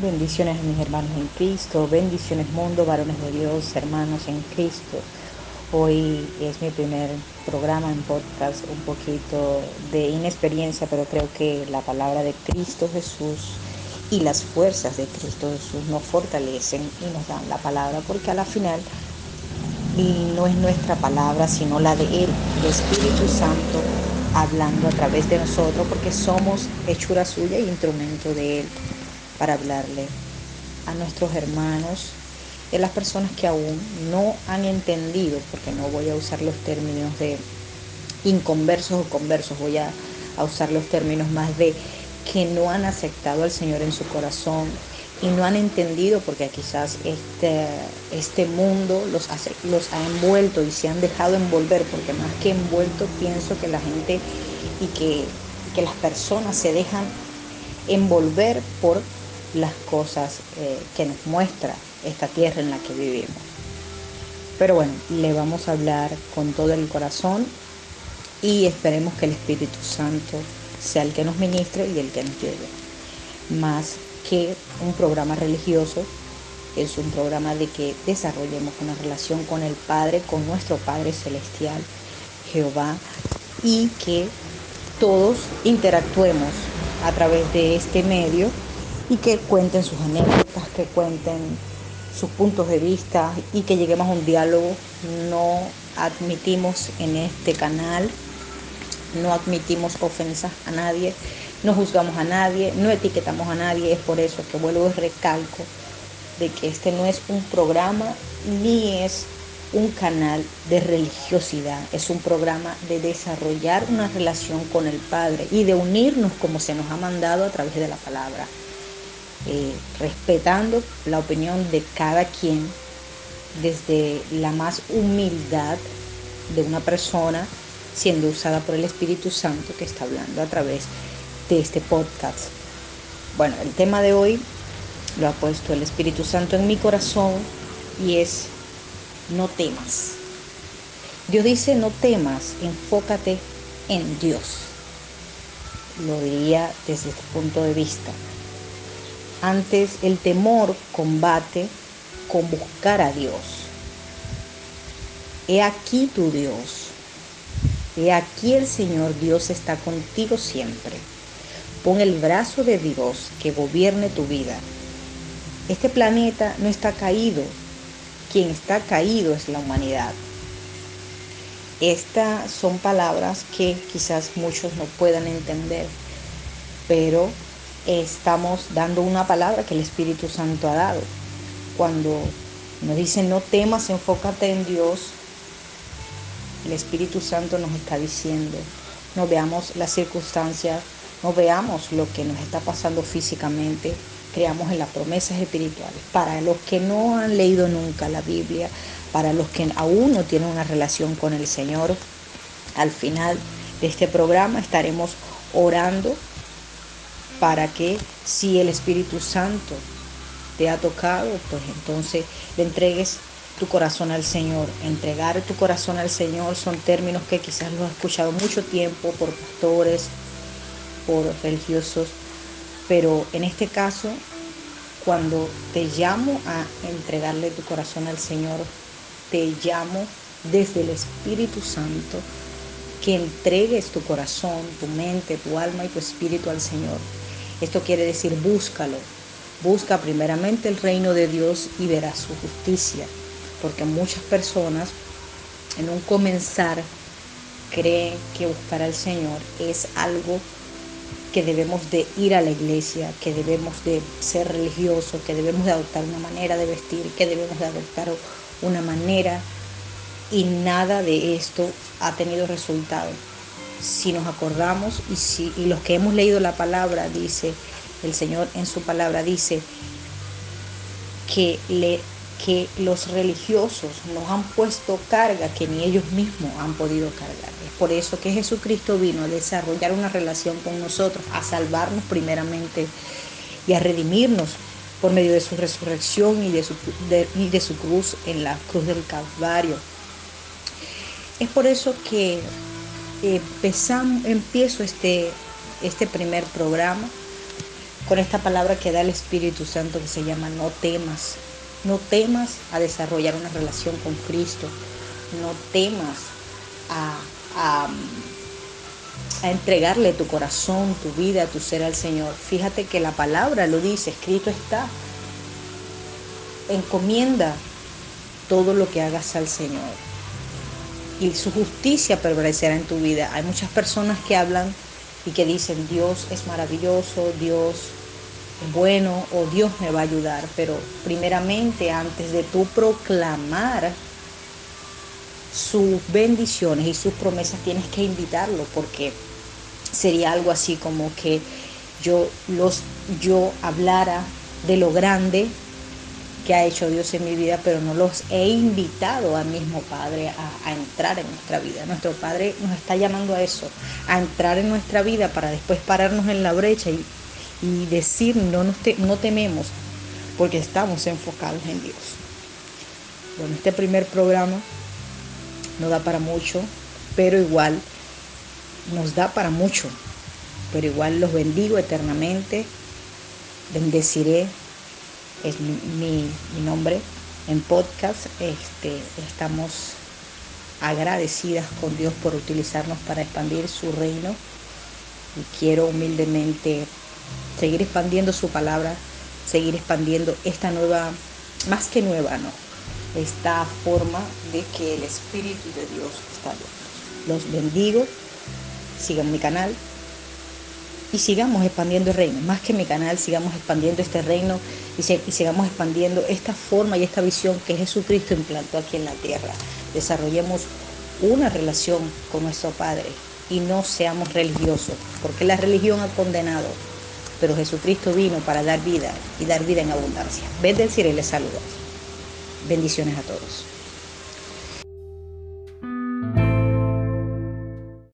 Bendiciones a mis hermanos en Cristo, bendiciones mundo, varones de Dios, hermanos en Cristo. Hoy es mi primer programa en podcast, un poquito de inexperiencia, pero creo que la palabra de Cristo Jesús y las fuerzas de Cristo Jesús nos fortalecen y nos dan la palabra, porque a la final no es nuestra palabra, sino la de Él, el Espíritu Santo, hablando a través de nosotros, porque somos hechura suya y instrumento de Él para hablarle a nuestros hermanos a las personas que aún no han entendido, porque no voy a usar los términos de inconversos o conversos, voy a, a usar los términos más de que no han aceptado al Señor en su corazón, y no han entendido porque quizás este, este mundo los, los ha envuelto y se han dejado envolver, porque más que envuelto pienso que la gente y que, que las personas se dejan envolver por las cosas eh, que nos muestra esta tierra en la que vivimos. Pero bueno, le vamos a hablar con todo el corazón y esperemos que el Espíritu Santo sea el que nos ministre y el que nos lleve. Más que un programa religioso es un programa de que desarrollemos una relación con el Padre, con nuestro Padre Celestial, Jehová, y que todos interactuemos a través de este medio y que cuenten sus anécdotas, que cuenten sus puntos de vista y que lleguemos a un diálogo. No admitimos en este canal, no admitimos ofensas a nadie, no juzgamos a nadie, no etiquetamos a nadie, es por eso que vuelvo y recalco de que este no es un programa ni es un canal de religiosidad, es un programa de desarrollar una relación con el Padre y de unirnos como se nos ha mandado a través de la palabra, eh, respetando la opinión de cada quien desde la más humildad de una persona siendo usada por el Espíritu Santo que está hablando a través de este podcast. Bueno, el tema de hoy lo ha puesto el Espíritu Santo en mi corazón y es no temas. Dios dice no temas, enfócate en Dios. Lo diría desde este punto de vista. Antes el temor combate con buscar a Dios. He aquí tu Dios. He aquí el Señor Dios está contigo siempre Pon el brazo de Dios que gobierne tu vida. Este planeta no está caído. Quien está caído es la humanidad. Estas son palabras que quizás muchos no puedan entender, pero estamos dando una palabra que el Espíritu Santo ha dado. Cuando nos dice no temas, enfócate en Dios, el Espíritu Santo nos está diciendo, no veamos las circunstancias no veamos lo que nos está pasando físicamente, creamos en las promesas espirituales. Para los que no han leído nunca la Biblia, para los que aún no tienen una relación con el Señor, al final de este programa estaremos orando para que si el Espíritu Santo te ha tocado, pues entonces le entregues tu corazón al Señor. Entregar tu corazón al Señor son términos que quizás los has escuchado mucho tiempo por pastores, por religiosos, pero en este caso, cuando te llamo a entregarle tu corazón al Señor, te llamo desde el Espíritu Santo que entregues tu corazón, tu mente, tu alma y tu espíritu al Señor. Esto quiere decir búscalo. Busca primeramente el reino de Dios y verás su justicia. Porque muchas personas en un comenzar creen que buscar al Señor es algo que debemos de ir a la iglesia, que debemos de ser religiosos, que debemos de adoptar una manera de vestir, que debemos de adoptar una manera y nada de esto ha tenido resultado. Si nos acordamos y, si, y los que hemos leído la palabra, dice, el Señor en su palabra dice que le que los religiosos nos han puesto carga que ni ellos mismos han podido cargar. Es por eso que Jesucristo vino a desarrollar una relación con nosotros, a salvarnos primeramente y a redimirnos por medio de su resurrección y de su, y de su cruz en la cruz del Calvario. Es por eso que empezamos, empiezo este, este primer programa con esta palabra que da el Espíritu Santo que se llama no temas. No temas a desarrollar una relación con Cristo. No temas a, a, a, entregarle tu corazón, tu vida, tu ser al Señor. Fíjate que la palabra lo dice, escrito está. Encomienda todo lo que hagas al Señor. Y su justicia prevalecerá en tu vida. Hay muchas personas que hablan y que dicen Dios es maravilloso, Dios es bueno o Dios me va a ayudar. Pero primeramente antes de tú proclamar sus bendiciones y sus promesas tienes que invitarlo porque sería algo así como que yo los yo hablara de lo grande que ha hecho Dios en mi vida, pero no los he invitado al mismo Padre a, entrar en nuestra vida. Nuestro Padre nos está llamando a eso, a entrar en nuestra vida para después pararnos en la brecha y, y decir no, nos te, no tememos, porque estamos enfocados en Dios. Bueno, este primer programa no da para mucho, pero igual nos da para mucho, pero igual los bendigo eternamente, bendeciré es mi, mi, nombre en podcast. Este, estamos agradecidas con Dios por utilizarnos para expandir su reino. Y quiero humildemente seguir expandiendo su palabra, seguir expandiendo esta nueva, más que nueva, no, esta forma de que el Espíritu de Dios está Los bendigo, sigan mi canal, y sigamos expandiendo el reino. Más que mi canal, sigamos expandiendo este reino y, sigamos expandiendo esta forma y esta visión que Jesucristo implantó aquí en la tierra. Desarrollemos una relación con nuestro Padre y no seamos religiosos, porque la religión ha condenado, pero Jesucristo vino para dar vida y dar vida en abundancia. Ven decir y les saluda. Bendiciones a todos.